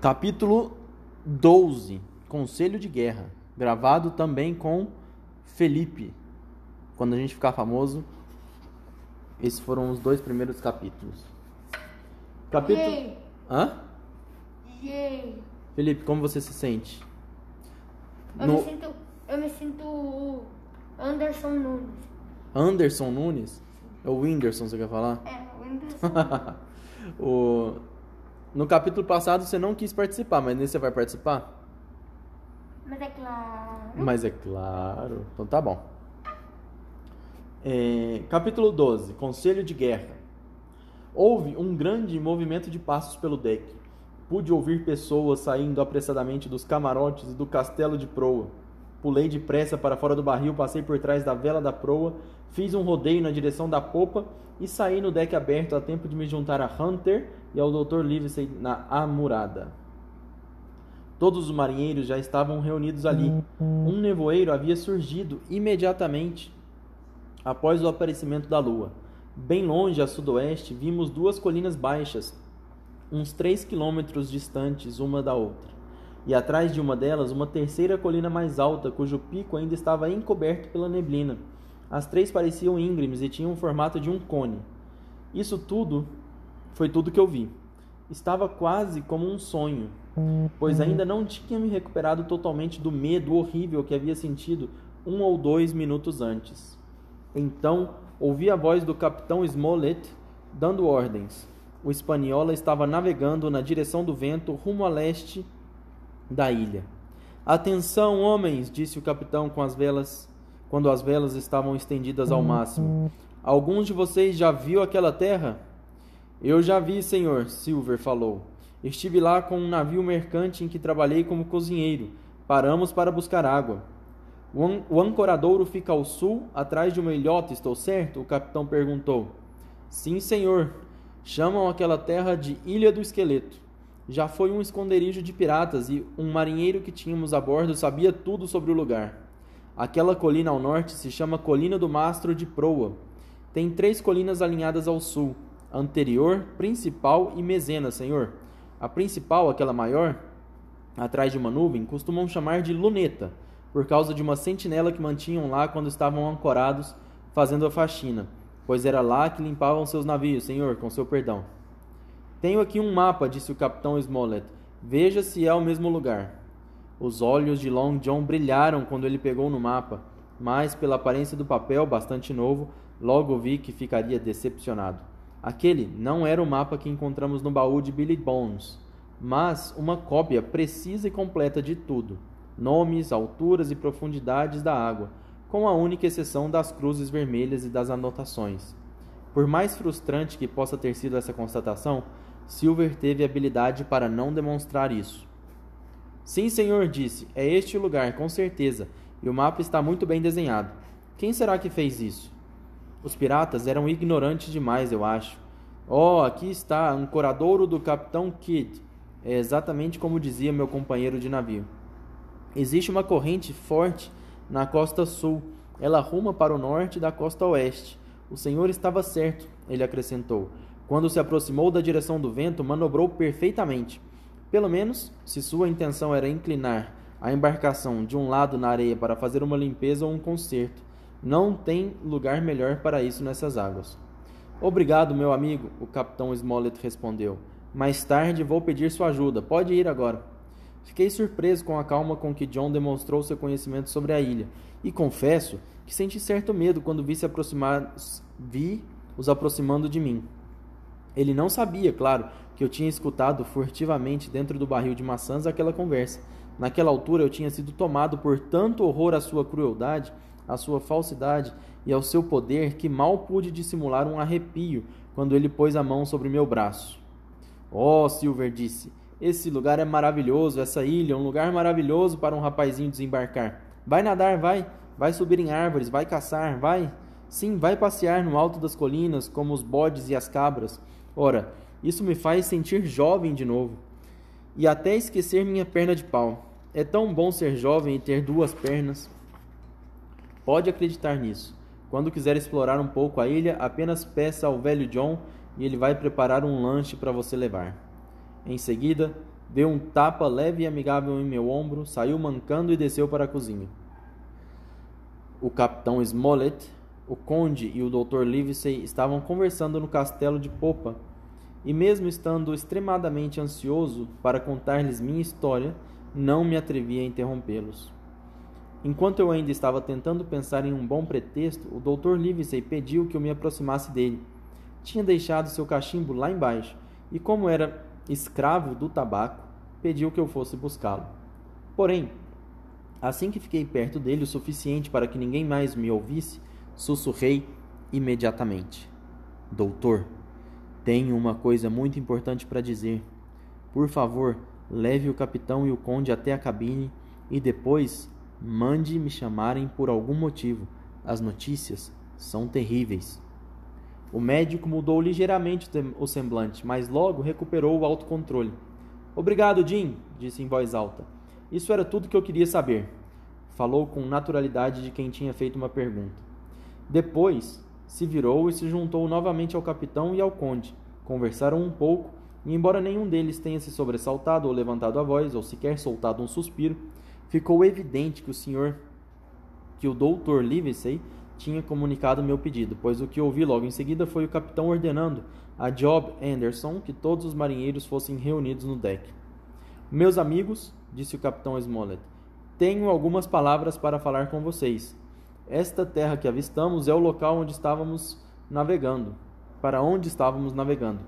Capítulo 12 Conselho de Guerra. Gravado também com Felipe. Quando a gente ficar famoso, esses foram os dois primeiros capítulos. Capítulo. Yay. Hã? Yay. Felipe, como você se sente? Eu, No- me sinto, eu me sinto o Anderson Nunes. Anderson Nunes? É o Whindersson, você quer falar? É, o Anderson. o... No capítulo passado você não quis participar, mas nesse você vai participar? Mas é claro. Mas é claro. Então tá bom. É, capítulo 12 Conselho de Guerra. Houve um grande movimento de passos pelo deck. Pude ouvir pessoas saindo apressadamente dos camarotes e do castelo de proa. Pulei depressa para fora do barril, passei por trás da vela da proa, fiz um rodeio na direção da popa e saí no deck aberto a tempo de me juntar a Hunter e ao Dr. Livesey na amurada. Todos os marinheiros já estavam reunidos ali. Um nevoeiro havia surgido imediatamente após o aparecimento da lua. Bem longe a sudoeste, vimos duas colinas baixas, uns três quilômetros distantes uma da outra. E atrás de uma delas, uma terceira colina mais alta, cujo pico ainda estava encoberto pela neblina. As três pareciam íngremes e tinham o formato de um cone. Isso tudo foi tudo que eu vi. Estava quase como um sonho, pois ainda não tinha me recuperado totalmente do medo horrível que havia sentido um ou dois minutos antes. Então ouvi a voz do capitão Smollett dando ordens. O Espanhola estava navegando na direção do vento rumo a leste da ilha. Atenção, homens, disse o capitão com as velas, quando as velas estavam estendidas ao máximo. Alguns de vocês já viu aquela terra? Eu já vi, senhor, Silver falou. Estive lá com um navio mercante em que trabalhei como cozinheiro. Paramos para buscar água. O, an o ancoradouro fica ao sul, atrás de uma ilhota, estou certo? O capitão perguntou. Sim, senhor. Chamam aquela terra de Ilha do Esqueleto. Já foi um esconderijo de piratas e um marinheiro que tínhamos a bordo sabia tudo sobre o lugar. Aquela colina ao norte se chama Colina do Mastro de Proa. Tem três colinas alinhadas ao sul: anterior, principal e mezena, senhor. A principal, aquela maior, atrás de uma nuvem, costumam chamar de luneta, por causa de uma sentinela que mantinham lá quando estavam ancorados fazendo a faxina, pois era lá que limpavam seus navios, senhor, com seu perdão. Tenho aqui um mapa, disse o capitão Smollett. Veja se é o mesmo lugar. Os olhos de Long John brilharam quando ele pegou no mapa, mas, pela aparência do papel, bastante novo, logo vi que ficaria decepcionado. Aquele não era o mapa que encontramos no baú de Billy Bones, mas uma cópia precisa e completa de tudo: nomes, alturas e profundidades da água, com a única exceção das cruzes vermelhas e das anotações. Por mais frustrante que possa ter sido essa constatação, Silver teve habilidade para não demonstrar isso. Sim, senhor, disse. É este o lugar, com certeza. E o mapa está muito bem desenhado. Quem será que fez isso? Os piratas eram ignorantes demais, eu acho. Oh, aqui está, ancoradouro do Capitão Kidd. É exatamente como dizia meu companheiro de navio. Existe uma corrente forte na costa sul. Ela ruma para o norte da costa oeste. O senhor estava certo, ele acrescentou. Quando se aproximou da direção do vento, manobrou perfeitamente. Pelo menos, se sua intenção era inclinar a embarcação de um lado na areia para fazer uma limpeza ou um conserto, não tem lugar melhor para isso nessas águas. Obrigado, meu amigo, o capitão Smollett respondeu. Mais tarde vou pedir sua ajuda. Pode ir agora. Fiquei surpreso com a calma com que John demonstrou seu conhecimento sobre a ilha, e confesso que senti certo medo quando vi se aproximar, vi os aproximando de mim. Ele não sabia, claro, que eu tinha escutado furtivamente dentro do barril de maçãs aquela conversa. Naquela altura eu tinha sido tomado por tanto horror à sua crueldade, à sua falsidade e ao seu poder que mal pude dissimular um arrepio quando ele pôs a mão sobre meu braço. Oh, Silver disse, esse lugar é maravilhoso, essa ilha é um lugar maravilhoso para um rapazinho desembarcar. Vai nadar, vai, vai subir em árvores, vai caçar, vai. Sim, vai passear no alto das colinas como os bodes e as cabras. Ora, isso me faz sentir jovem de novo. E até esquecer minha perna de pau. É tão bom ser jovem e ter duas pernas. Pode acreditar nisso. Quando quiser explorar um pouco a ilha, apenas peça ao velho John e ele vai preparar um lanche para você levar. Em seguida, deu um tapa leve e amigável em meu ombro, saiu mancando e desceu para a cozinha. O capitão Smollett, o conde e o Dr. Livesey estavam conversando no castelo de popa, e mesmo estando extremadamente ansioso para contar-lhes minha história, não me atrevi a interrompê-los. Enquanto eu ainda estava tentando pensar em um bom pretexto, o Dr. Livesey pediu que eu me aproximasse dele. Tinha deixado seu cachimbo lá embaixo, e como era escravo do tabaco, pediu que eu fosse buscá-lo. Porém, assim que fiquei perto dele o suficiente para que ninguém mais me ouvisse, sussurrei imediatamente: Doutor, tenho uma coisa muito importante para dizer. Por favor, leve o capitão e o conde até a cabine e depois mande me chamarem por algum motivo. As notícias são terríveis. O médico mudou ligeiramente o semblante, mas logo recuperou o autocontrole. Obrigado, Jim, disse em voz alta. Isso era tudo que eu queria saber. Falou com naturalidade de quem tinha feito uma pergunta. Depois, se virou e se juntou novamente ao capitão e ao conde. Conversaram um pouco, e embora nenhum deles tenha se sobressaltado ou levantado a voz, ou sequer soltado um suspiro, ficou evidente que o senhor, que o doutor Livesey, tinha comunicado meu pedido, pois o que ouvi logo em seguida foi o capitão ordenando a Job Anderson que todos os marinheiros fossem reunidos no deck. Meus amigos, disse o capitão Smollett, tenho algumas palavras para falar com vocês. Esta terra que avistamos é o local onde estávamos navegando, para onde estávamos navegando.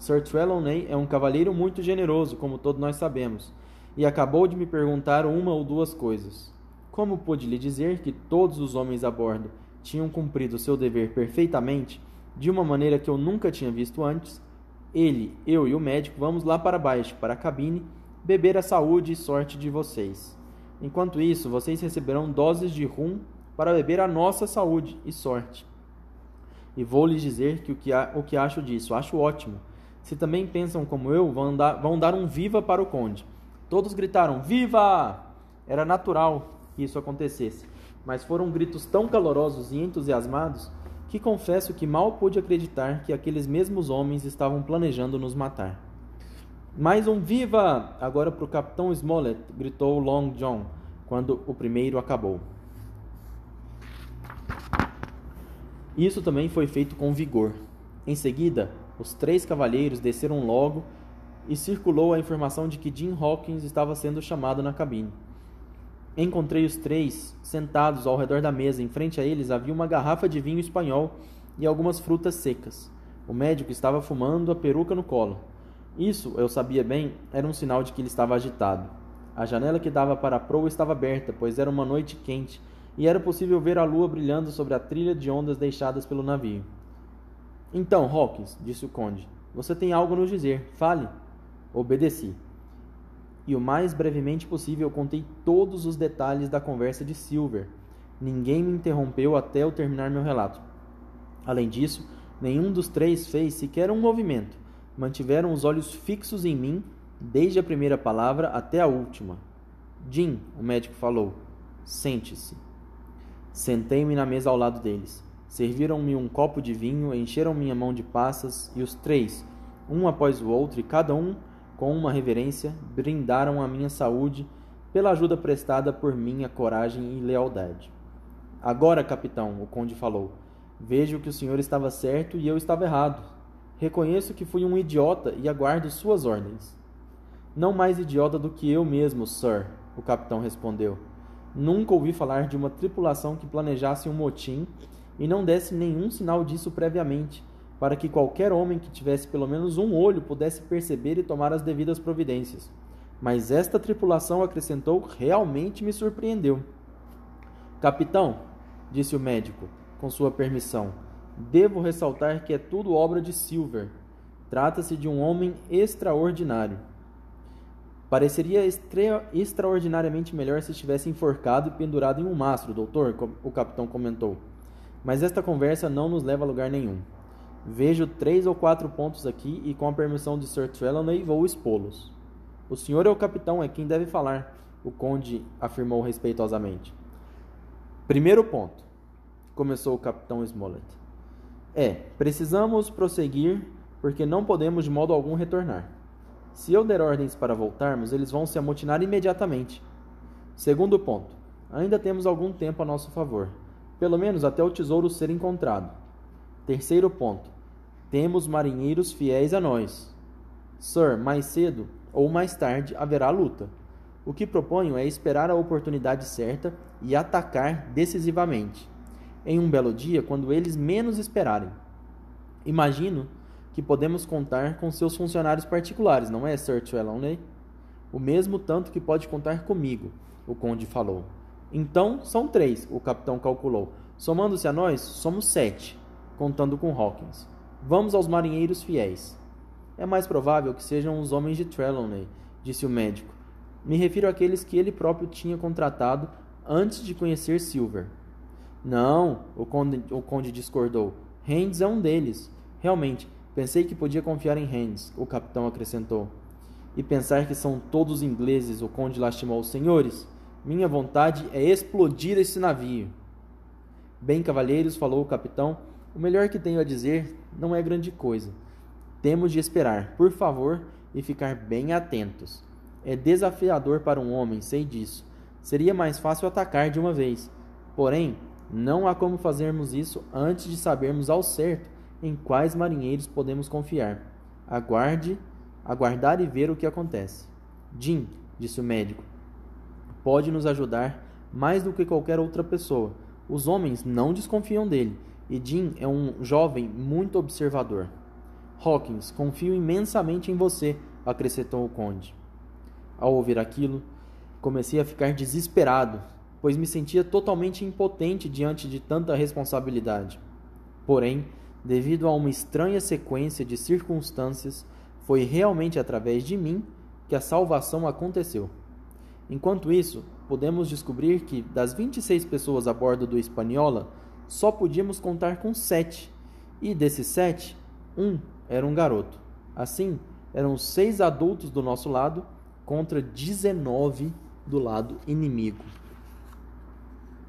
Sir Trelawney é um cavalheiro muito generoso, como todos nós sabemos, e acabou de me perguntar uma ou duas coisas. Como pude lhe dizer que todos os homens a bordo tinham cumprido seu dever perfeitamente, de uma maneira que eu nunca tinha visto antes, ele, eu e o médico vamos lá para baixo, para a cabine, beber a saúde e sorte de vocês. Enquanto isso, vocês receberão doses de rum para beber a nossa saúde e sorte. E vou lhes dizer que o que, o que acho disso, acho ótimo. Se também pensam como eu, vão dar, vão dar um viva para o conde. Todos gritaram: Viva! Era natural que isso acontecesse mas foram gritos tão calorosos e entusiasmados que confesso que mal pude acreditar que aqueles mesmos homens estavam planejando nos matar. Mais um viva! Agora para o capitão Smollett, gritou Long John, quando o primeiro acabou. Isso também foi feito com vigor. Em seguida, os três cavalheiros desceram logo e circulou a informação de que Jim Hawkins estava sendo chamado na cabine. Encontrei os três sentados ao redor da mesa. Em frente a eles havia uma garrafa de vinho espanhol e algumas frutas secas. O médico estava fumando a peruca no colo. Isso, eu sabia bem, era um sinal de que ele estava agitado. A janela que dava para a proa estava aberta, pois era uma noite quente e era possível ver a lua brilhando sobre a trilha de ondas deixadas pelo navio. Então, Hawkins, disse o conde, você tem algo a nos dizer. Fale. Obedeci e o mais brevemente possível contei todos os detalhes da conversa de Silver. Ninguém me interrompeu até eu terminar meu relato. Além disso, nenhum dos três fez sequer um movimento. Mantiveram os olhos fixos em mim, desde a primeira palavra até a última. Jim, o médico falou, sente-se. Sentei-me na mesa ao lado deles. Serviram-me um copo de vinho, encheram minha mão de passas e os três, um após o outro e cada um com uma reverência, brindaram a minha saúde pela ajuda prestada por minha coragem e lealdade. Agora, capitão, o conde falou, vejo que o senhor estava certo e eu estava errado. Reconheço que fui um idiota e aguardo suas ordens. Não mais idiota do que eu mesmo, sir, o capitão respondeu. Nunca ouvi falar de uma tripulação que planejasse um motim e não desse nenhum sinal disso previamente para que qualquer homem que tivesse pelo menos um olho pudesse perceber e tomar as devidas providências. Mas esta tripulação, acrescentou, realmente me surpreendeu. Capitão, disse o médico, com sua permissão, devo ressaltar que é tudo obra de Silver. Trata-se de um homem extraordinário. Pareceria extra extraordinariamente melhor se estivesse enforcado e pendurado em um mastro, doutor, o capitão comentou. Mas esta conversa não nos leva a lugar nenhum. Vejo três ou quatro pontos aqui e, com a permissão de Sir Trelawney, vou expô-los. O senhor é o capitão, é quem deve falar, o conde afirmou respeitosamente. Primeiro ponto, começou o capitão Smollett. É, precisamos prosseguir porque não podemos de modo algum retornar. Se eu der ordens para voltarmos, eles vão se amotinar imediatamente. Segundo ponto. Ainda temos algum tempo a nosso favor, pelo menos até o tesouro ser encontrado. Terceiro ponto. Temos marinheiros fiéis a nós. Sir, mais cedo ou mais tarde haverá luta. O que proponho é esperar a oportunidade certa e atacar decisivamente, em um belo dia, quando eles menos esperarem. Imagino que podemos contar com seus funcionários particulares, não é, Sir Trelawney? O mesmo tanto que pode contar comigo, o conde falou. Então, são três, o capitão calculou. Somando-se a nós, somos sete, contando com Hawkins. Vamos aos marinheiros fiéis. É mais provável que sejam os homens de Trelawney, disse o médico. Me refiro àqueles que ele próprio tinha contratado antes de conhecer Silver. Não, o conde, o conde discordou. Hands é um deles. Realmente, Pensei que podia confiar em Hans, o capitão acrescentou. E pensar que são todos ingleses, o conde lastimou os senhores. Minha vontade é explodir esse navio. Bem, cavalheiros, falou o capitão, o melhor que tenho a dizer não é grande coisa. Temos de esperar, por favor, e ficar bem atentos. É desafiador para um homem, sei disso. Seria mais fácil atacar de uma vez. Porém, não há como fazermos isso antes de sabermos ao certo em quais marinheiros podemos confiar. Aguarde, aguardar e ver o que acontece. Jim, disse o médico, pode nos ajudar mais do que qualquer outra pessoa. Os homens não desconfiam dele, e Jim é um jovem muito observador. Hawkins, confio imensamente em você, acrescentou o conde. Ao ouvir aquilo, comecei a ficar desesperado, pois me sentia totalmente impotente diante de tanta responsabilidade. Porém, devido a uma estranha sequência de circunstâncias, foi realmente através de mim que a salvação aconteceu. Enquanto isso, podemos descobrir que, das 26 pessoas a bordo do Espanhola, só podíamos contar com sete, e desses sete, um era um garoto. Assim, eram seis adultos do nosso lado contra 19 do lado inimigo.